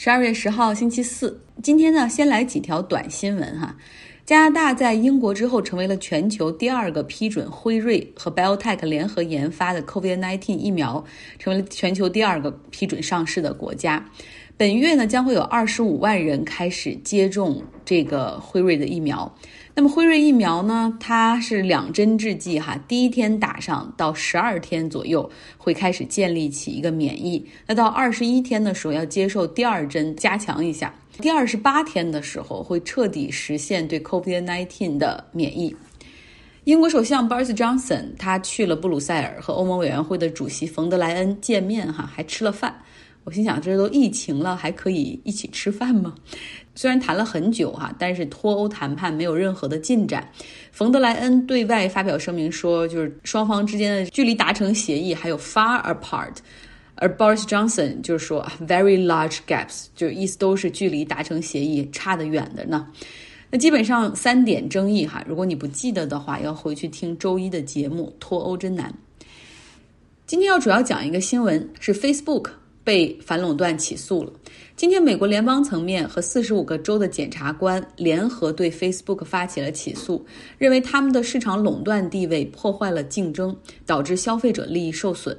十二月十号，星期四。今天呢，先来几条短新闻哈。加拿大在英国之后，成为了全球第二个批准辉瑞和 BioTech 联合研发的 COVID-19 疫苗，成为了全球第二个批准上市的国家。本月呢，将会有二十五万人开始接种这个辉瑞的疫苗。那么辉瑞疫苗呢，它是两针制剂哈，第一天打上到十二天左右会开始建立起一个免疫，那到二十一天的时候要接受第二针加强一下，第二十八天的时候会彻底实现对 COVID-19 的免疫。英国首相 Boris Johnson 他去了布鲁塞尔和欧盟委员会的主席冯德莱恩见面哈，还吃了饭。我心想，这都疫情了，还可以一起吃饭吗？虽然谈了很久哈，但是脱欧谈判没有任何的进展。冯德莱恩对外发表声明说，就是双方之间的距离达成协议还有 far apart，而 Boris Johnson 就是说 very large gaps，就意思都是距离达成协议差得远的呢。那基本上三点争议哈，如果你不记得的话，要回去听周一的节目。脱欧真难。今天要主要讲一个新闻，是 Facebook。被反垄断起诉了。今天，美国联邦层面和四十五个州的检察官联合对 Facebook 发起了起诉，认为他们的市场垄断地位破坏了竞争，导致消费者利益受损。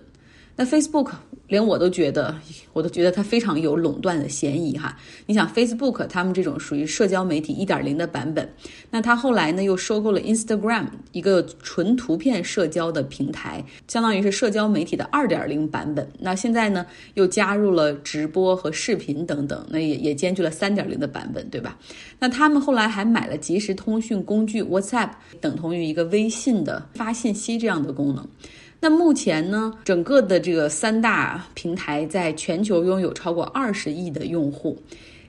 那 Facebook。连我都觉得，我都觉得它非常有垄断的嫌疑哈。你想，Facebook 他们这种属于社交媒体一点零的版本，那它后来呢又收购了 Instagram，一个纯图片社交的平台，相当于是社交媒体的二点零版本。那现在呢又加入了直播和视频等等，那也也兼具了三点零的版本，对吧？那他们后来还买了即时通讯工具 WhatsApp，等同于一个微信的发信息这样的功能。那目前呢，整个的这个三大平台在全球拥有超过二十亿的用户。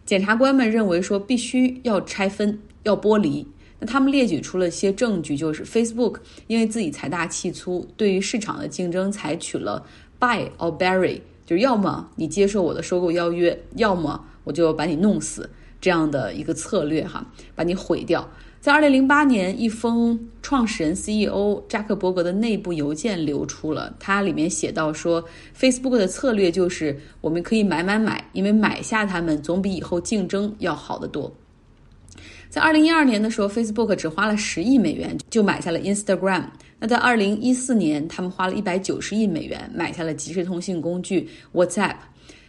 检察官们认为说，必须要拆分，要剥离。那他们列举出了一些证据，就是 Facebook 因为自己财大气粗，对于市场的竞争采取了 buy or bury，就是要么你接受我的收购邀约，要么我就把你弄死这样的一个策略哈，把你毁掉。在二零零八年，一封创始人 CEO 扎克伯格的内部邮件流出了，它里面写到说，Facebook 的策略就是我们可以买买买，因为买下他们总比以后竞争要好得多。在二零一二年的时候，Facebook 只花了十亿美元就买下了 Instagram。那在二零一四年，他们花了一百九十亿美元买下了即时通信工具 WhatsApp。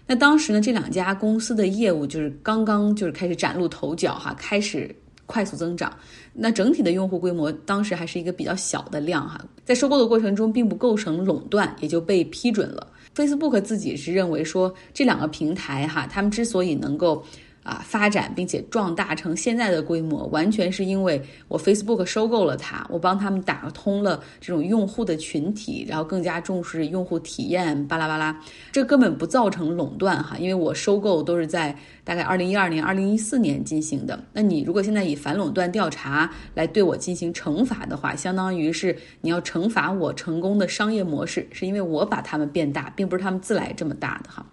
那当时呢，这两家公司的业务就是刚刚就是开始崭露头角哈，开始。快速增长，那整体的用户规模当时还是一个比较小的量哈，在收购的过程中并不构成垄断，也就被批准了。Facebook 自己是认为说这两个平台哈，他们之所以能够。啊，发展并且壮大成现在的规模，完全是因为我 Facebook 收购了它，我帮他们打通了这种用户的群体，然后更加重视用户体验，巴拉巴拉，这根本不造成垄断哈，因为我收购都是在大概二零一二年、二零一四年进行的。那你如果现在以反垄断调查来对我进行惩罚的话，相当于是你要惩罚我成功的商业模式，是因为我把他们变大，并不是他们自来这么大的哈。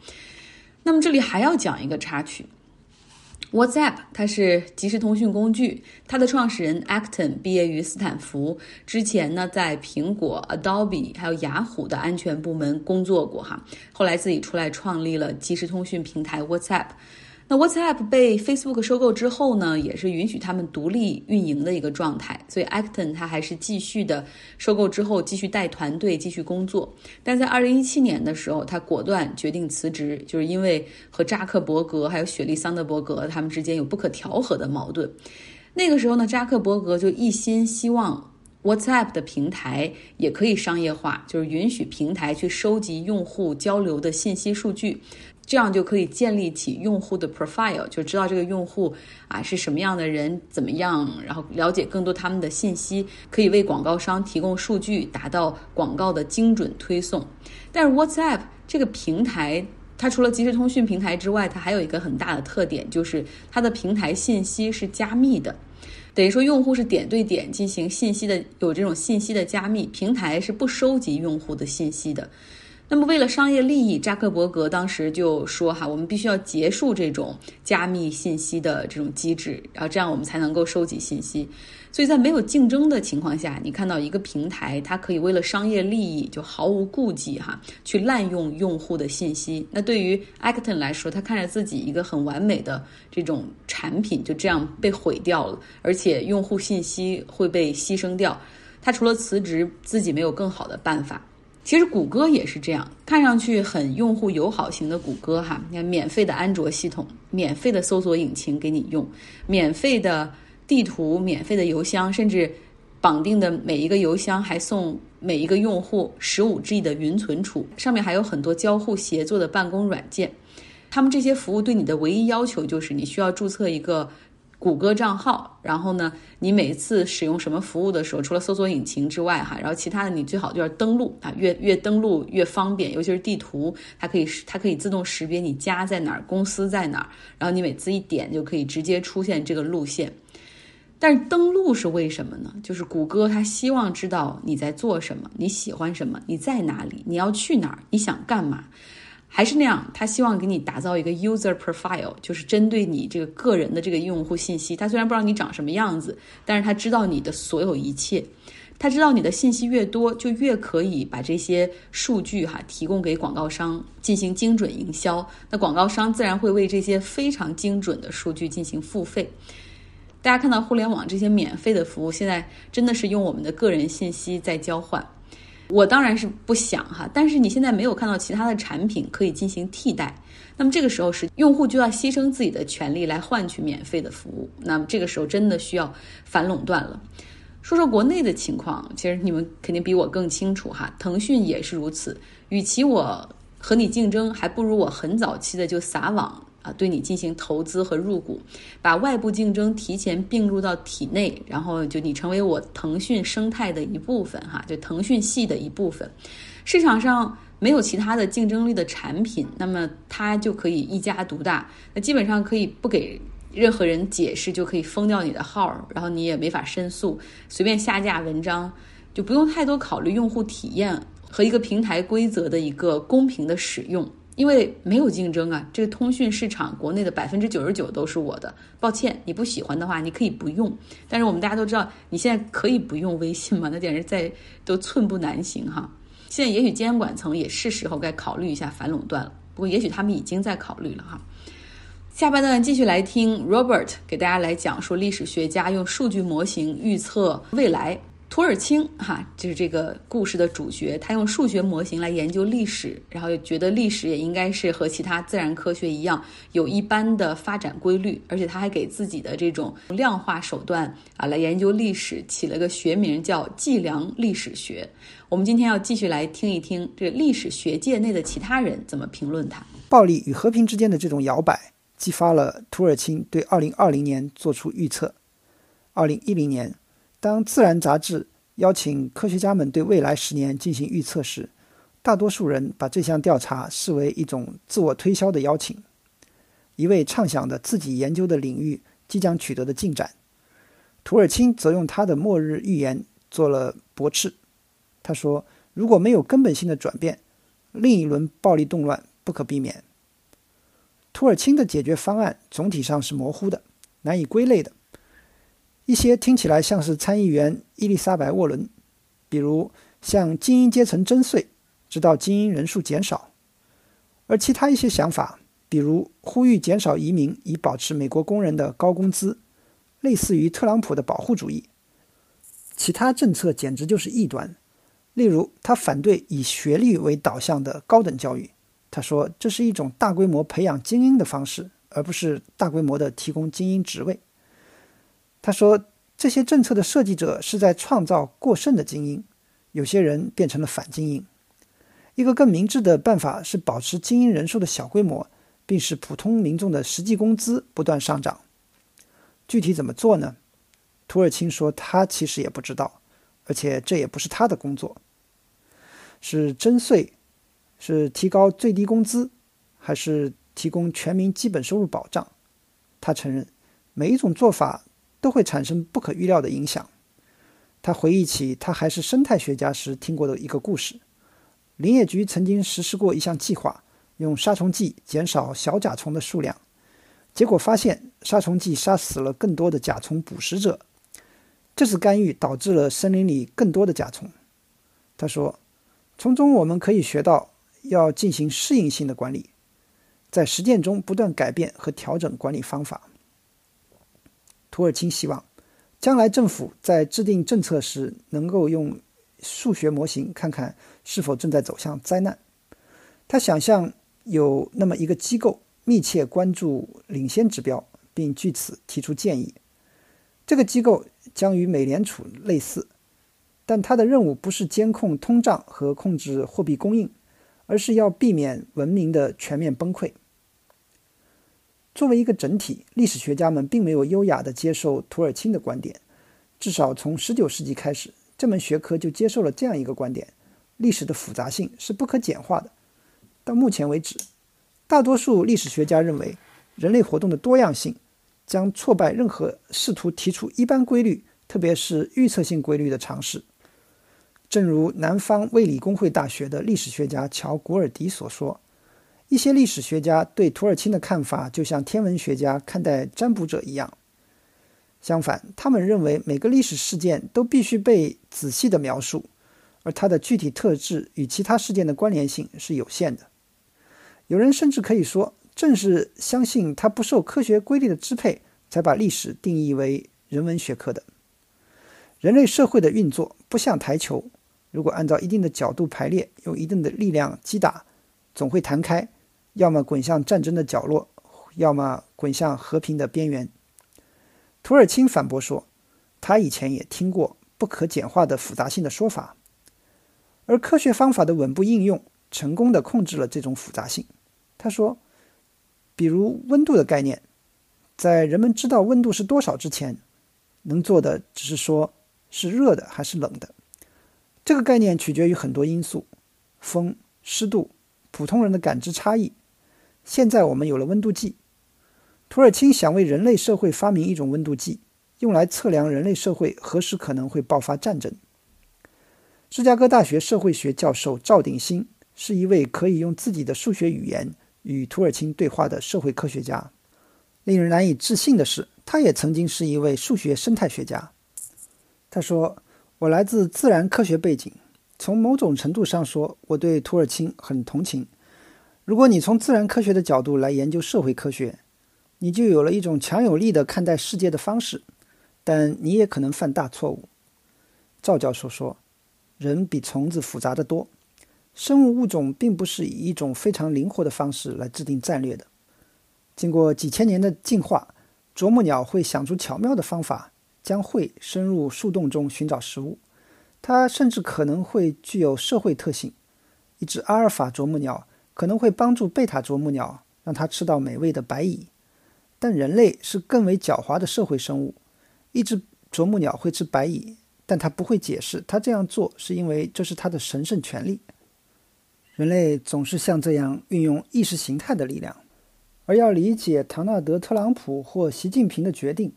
那么这里还要讲一个插曲。WhatsApp 它是即时通讯工具，它的创始人 Acton 毕业于斯坦福，之前呢在苹果、Adobe 还有雅虎的安全部门工作过哈，后来自己出来创立了即时通讯平台 WhatsApp。那 WhatsApp 被 Facebook 收购之后呢，也是允许他们独立运营的一个状态。所以 Acton 他还是继续的收购之后继续带团队继续工作。但在2017年的时候，他果断决定辞职，就是因为和扎克伯格还有雪莉桑德伯格他们之间有不可调和的矛盾。那个时候呢，扎克伯格就一心希望 WhatsApp 的平台也可以商业化，就是允许平台去收集用户交流的信息数据。这样就可以建立起用户的 profile，就知道这个用户啊是什么样的人，怎么样，然后了解更多他们的信息，可以为广告商提供数据，达到广告的精准推送。但是 WhatsApp 这个平台，它除了即时通讯平台之外，它还有一个很大的特点，就是它的平台信息是加密的，等于说用户是点对点进行信息的，有这种信息的加密，平台是不收集用户的信息的。那么，为了商业利益，扎克伯格当时就说：“哈，我们必须要结束这种加密信息的这种机制，然后这样我们才能够收集信息。”所以在没有竞争的情况下，你看到一个平台，它可以为了商业利益就毫无顾忌哈，去滥用用户的信息。那对于 Acton 来说，他看着自己一个很完美的这种产品就这样被毁掉了，而且用户信息会被牺牲掉，他除了辞职，自己没有更好的办法。其实谷歌也是这样，看上去很用户友好型的谷歌哈，你看免费的安卓系统，免费的搜索引擎给你用，免费的地图，免费的邮箱，甚至绑定的每一个邮箱还送每一个用户十五 G 的云存储，上面还有很多交互协作的办公软件。他们这些服务对你的唯一要求就是你需要注册一个。谷歌账号，然后呢，你每次使用什么服务的时候，除了搜索引擎之外，哈，然后其他的你最好就要登录啊，越越登录越方便，尤其是地图，它可以它可以自动识别你家在哪儿，公司在哪儿，然后你每次一点就可以直接出现这个路线。但是登录是为什么呢？就是谷歌它希望知道你在做什么，你喜欢什么，你在哪里，你要去哪儿，你想干嘛。还是那样，他希望给你打造一个 user profile，就是针对你这个个人的这个用户信息。他虽然不知道你长什么样子，但是他知道你的所有一切。他知道你的信息越多，就越可以把这些数据哈提供给广告商进行精准营销。那广告商自然会为这些非常精准的数据进行付费。大家看到互联网这些免费的服务，现在真的是用我们的个人信息在交换。我当然是不想哈，但是你现在没有看到其他的产品可以进行替代，那么这个时候是用户就要牺牲自己的权利来换取免费的服务，那么这个时候真的需要反垄断了。说说国内的情况，其实你们肯定比我更清楚哈，腾讯也是如此。与其我和你竞争，还不如我很早期的就撒网。啊对你进行投资和入股，把外部竞争提前并入到体内，然后就你成为我腾讯生态的一部分，哈，就腾讯系的一部分。市场上没有其他的竞争力的产品，那么它就可以一家独大，那基本上可以不给任何人解释就可以封掉你的号，然后你也没法申诉，随便下架文章，就不用太多考虑用户体验和一个平台规则的一个公平的使用。因为没有竞争啊，这个通讯市场国内的百分之九十九都是我的。抱歉，你不喜欢的话，你可以不用。但是我们大家都知道，你现在可以不用微信吗？那简直在都寸步难行哈。现在也许监管层也是时候该考虑一下反垄断了。不过也许他们已经在考虑了哈。下半段继续来听 Robert 给大家来讲说，历史学家用数据模型预测未来。图尔钦哈，就是这个故事的主角。他用数学模型来研究历史，然后觉得历史也应该是和其他自然科学一样，有一般的发展规律。而且他还给自己的这种量化手段啊来研究历史起了个学名叫计量历史学。我们今天要继续来听一听这历史学界内的其他人怎么评论他。暴力与和平之间的这种摇摆，激发了图尔钦对2020年做出预测。2010年。当《自然》杂志邀请科学家们对未来十年进行预测时，大多数人把这项调查视为一种自我推销的邀请，一位畅想的自己研究的领域即将取得的进展。图尔钦则用他的末日预言做了驳斥。他说：“如果没有根本性的转变，另一轮暴力动乱不可避免。”图尔钦的解决方案总体上是模糊的、难以归类的。一些听起来像是参议员伊丽莎白·沃伦，比如向精英阶层征税，直到精英人数减少；而其他一些想法，比如呼吁减少移民以保持美国工人的高工资，类似于特朗普的保护主义。其他政策简直就是异端，例如他反对以学历为导向的高等教育，他说这是一种大规模培养精英的方式，而不是大规模的提供精英职位。他说：“这些政策的设计者是在创造过剩的精英，有些人变成了反精英。一个更明智的办法是保持精英人数的小规模，并使普通民众的实际工资不断上涨。具体怎么做呢？”土尔钦说：“他其实也不知道，而且这也不是他的工作。是征税，是提高最低工资，还是提供全民基本收入保障？他承认，每一种做法。”都会产生不可预料的影响。他回忆起他还是生态学家时听过的一个故事：林业局曾经实施过一项计划，用杀虫剂减少小甲虫的数量，结果发现杀虫剂杀死了更多的甲虫捕食者。这次干预导致了森林里更多的甲虫。他说，从中我们可以学到要进行适应性的管理，在实践中不断改变和调整管理方法。土尔钦希望，将来政府在制定政策时能够用数学模型看看是否正在走向灾难。他想象有那么一个机构密切关注领先指标，并据此提出建议。这个机构将与美联储类似，但它的任务不是监控通胀和控制货币供应，而是要避免文明的全面崩溃。作为一个整体，历史学家们并没有优雅地接受土尔钦的观点。至少从19世纪开始，这门学科就接受了这样一个观点：历史的复杂性是不可简化的。到目前为止，大多数历史学家认为，人类活动的多样性将挫败任何试图提出一般规律，特别是预测性规律的尝试。正如南方卫理公会大学的历史学家乔·古尔迪所说。一些历史学家对土耳其的看法，就像天文学家看待占卜者一样。相反，他们认为每个历史事件都必须被仔细的描述，而它的具体特质与其他事件的关联性是有限的。有人甚至可以说，正是相信它不受科学规律的支配，才把历史定义为人文学科的。人类社会的运作不像台球，如果按照一定的角度排列，用一定的力量击打，总会弹开。要么滚向战争的角落，要么滚向和平的边缘。土尔钦反驳说，他以前也听过不可简化的复杂性的说法，而科学方法的稳步应用成功的控制了这种复杂性。他说，比如温度的概念，在人们知道温度是多少之前，能做的只是说是热的还是冷的。这个概念取决于很多因素，风、湿度、普通人的感知差异。现在我们有了温度计，土尔钦想为人类社会发明一种温度计，用来测量人类社会何时可能会爆发战争。芝加哥大学社会学教授赵鼎新是一位可以用自己的数学语言与土尔钦对话的社会科学家。令人难以置信的是，他也曾经是一位数学生态学家。他说：“我来自自然科学背景，从某种程度上说，我对土尔钦很同情。”如果你从自然科学的角度来研究社会科学，你就有了一种强有力的看待世界的方式，但你也可能犯大错误。赵教授说：“人比虫子复杂的多，生物物种并不是以一种非常灵活的方式来制定战略的。经过几千年的进化，啄木鸟会想出巧妙的方法，将喙伸入树洞中寻找食物。它甚至可能会具有社会特性。一只阿尔法啄木鸟。”可能会帮助贝塔啄木鸟，让它吃到美味的白蚁。但人类是更为狡猾的社会生物。一只啄木鸟会吃白蚁，但它不会解释它这样做是因为这是它的神圣权利。人类总是像这样运用意识形态的力量，而要理解唐纳德·特朗普或习近平的决定，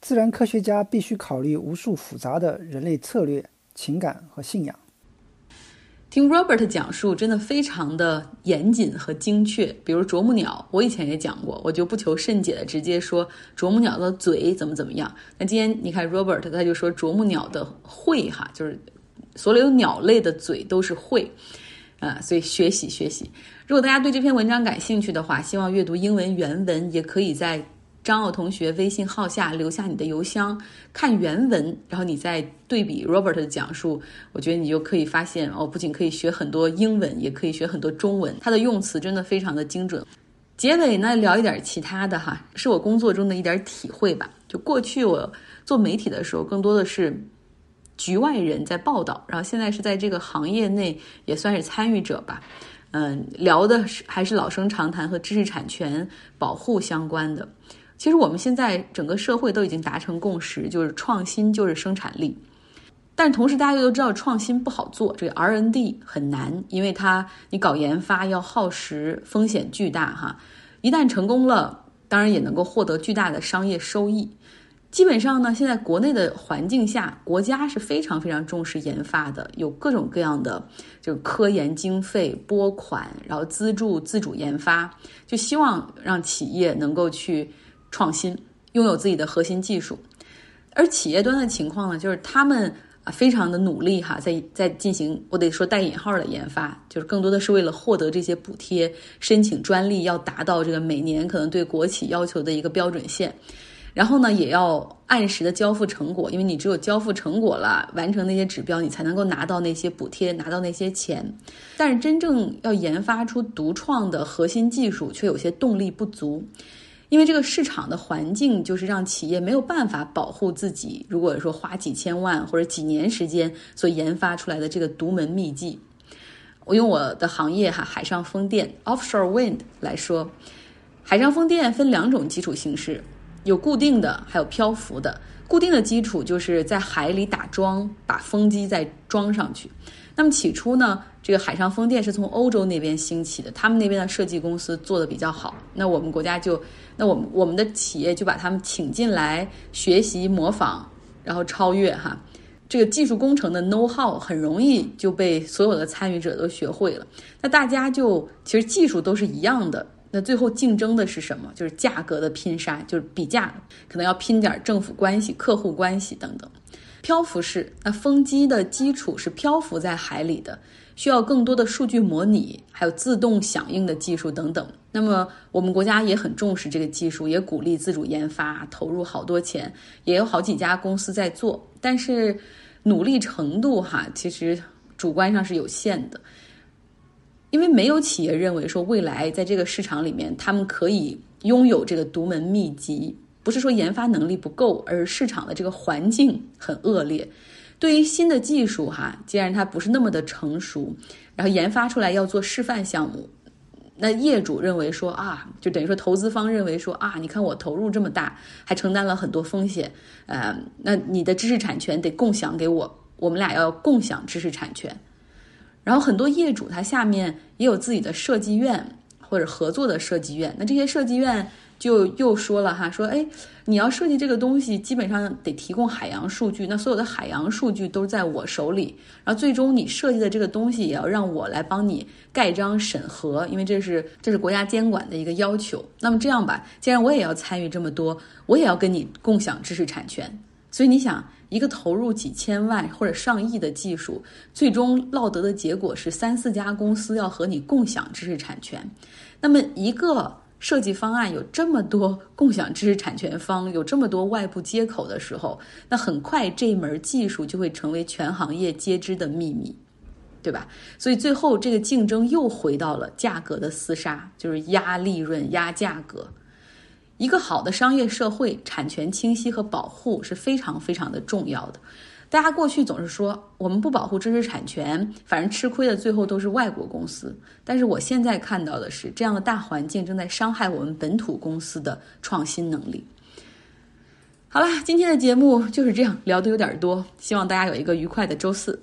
自然科学家必须考虑无数复杂的人类策略、情感和信仰。听 Robert 讲述真的非常的严谨和精确。比如啄木鸟，我以前也讲过，我就不求甚解的直接说啄木鸟的嘴怎么怎么样。那今天你看 Robert 他就说啄木鸟的喙哈，就是所有鸟类的嘴都是喙啊，所以学习学习。如果大家对这篇文章感兴趣的话，希望阅读英文原文，也可以在。张奥同学微信号下留下你的邮箱，看原文，然后你再对比 Robert 的讲述，我觉得你就可以发现哦，不仅可以学很多英文，也可以学很多中文。他的用词真的非常的精准。结尾呢，聊一点其他的哈，是我工作中的一点体会吧。就过去我做媒体的时候，更多的是局外人在报道，然后现在是在这个行业内也算是参与者吧。嗯，聊的是还是老生常谈和知识产权保护相关的。其实我们现在整个社会都已经达成共识，就是创新就是生产力。但同时大家又都知道创新不好做，这个 R N D 很难，因为它你搞研发要耗时，风险巨大哈。一旦成功了，当然也能够获得巨大的商业收益。基本上呢，现在国内的环境下，国家是非常非常重视研发的，有各种各样的这个科研经费拨款，然后资助自主研发，就希望让企业能够去创新，拥有自己的核心技术。而企业端的情况呢，就是他们啊非常的努力哈，在在进行我得说带引号的研发，就是更多的是为了获得这些补贴，申请专利要达到这个每年可能对国企要求的一个标准线。然后呢，也要按时的交付成果，因为你只有交付成果了，完成那些指标，你才能够拿到那些补贴，拿到那些钱。但是真正要研发出独创的核心技术，却有些动力不足，因为这个市场的环境就是让企业没有办法保护自己。如果说花几千万或者几年时间所研发出来的这个独门秘技，我用我的行业哈，海上风电 （offshore wind） 来说，海上风电分两种基础形式。有固定的，还有漂浮的。固定的基础就是在海里打桩，把风机再装上去。那么起初呢，这个海上风电是从欧洲那边兴起的，他们那边的设计公司做的比较好。那我们国家就，那我们我们的企业就把他们请进来学习模仿，然后超越哈。这个技术工程的 know how 很容易就被所有的参与者都学会了。那大家就其实技术都是一样的。那最后竞争的是什么？就是价格的拼杀，就是比价，可能要拼点政府关系、客户关系等等。漂浮式，那风机的基础是漂浮在海里的，需要更多的数据模拟，还有自动响应的技术等等。那么我们国家也很重视这个技术，也鼓励自主研发，投入好多钱，也有好几家公司在做。但是努力程度哈，其实主观上是有限的。因为没有企业认为说未来在这个市场里面，他们可以拥有这个独门秘籍，不是说研发能力不够，而市场的这个环境很恶劣。对于新的技术哈，既然它不是那么的成熟，然后研发出来要做示范项目，那业主认为说啊，就等于说投资方认为说啊，你看我投入这么大，还承担了很多风险，呃，那你的知识产权得共享给我，我们俩要共享知识产权。然后很多业主他下面也有自己的设计院或者合作的设计院，那这些设计院就又说了哈，说哎，你要设计这个东西，基本上得提供海洋数据，那所有的海洋数据都在我手里，然后最终你设计的这个东西也要让我来帮你盖章审核，因为这是这是国家监管的一个要求。那么这样吧，既然我也要参与这么多，我也要跟你共享知识产权，所以你想。一个投入几千万或者上亿的技术，最终落得的结果是三四家公司要和你共享知识产权。那么，一个设计方案有这么多共享知识产权方，有这么多外部接口的时候，那很快这门技术就会成为全行业皆知的秘密，对吧？所以最后这个竞争又回到了价格的厮杀，就是压利润、压价格。一个好的商业社会，产权清晰和保护是非常非常的重要的。大家过去总是说我们不保护知识产权，反正吃亏的最后都是外国公司。但是我现在看到的是，这样的大环境正在伤害我们本土公司的创新能力。好了，今天的节目就是这样，聊的有点多，希望大家有一个愉快的周四。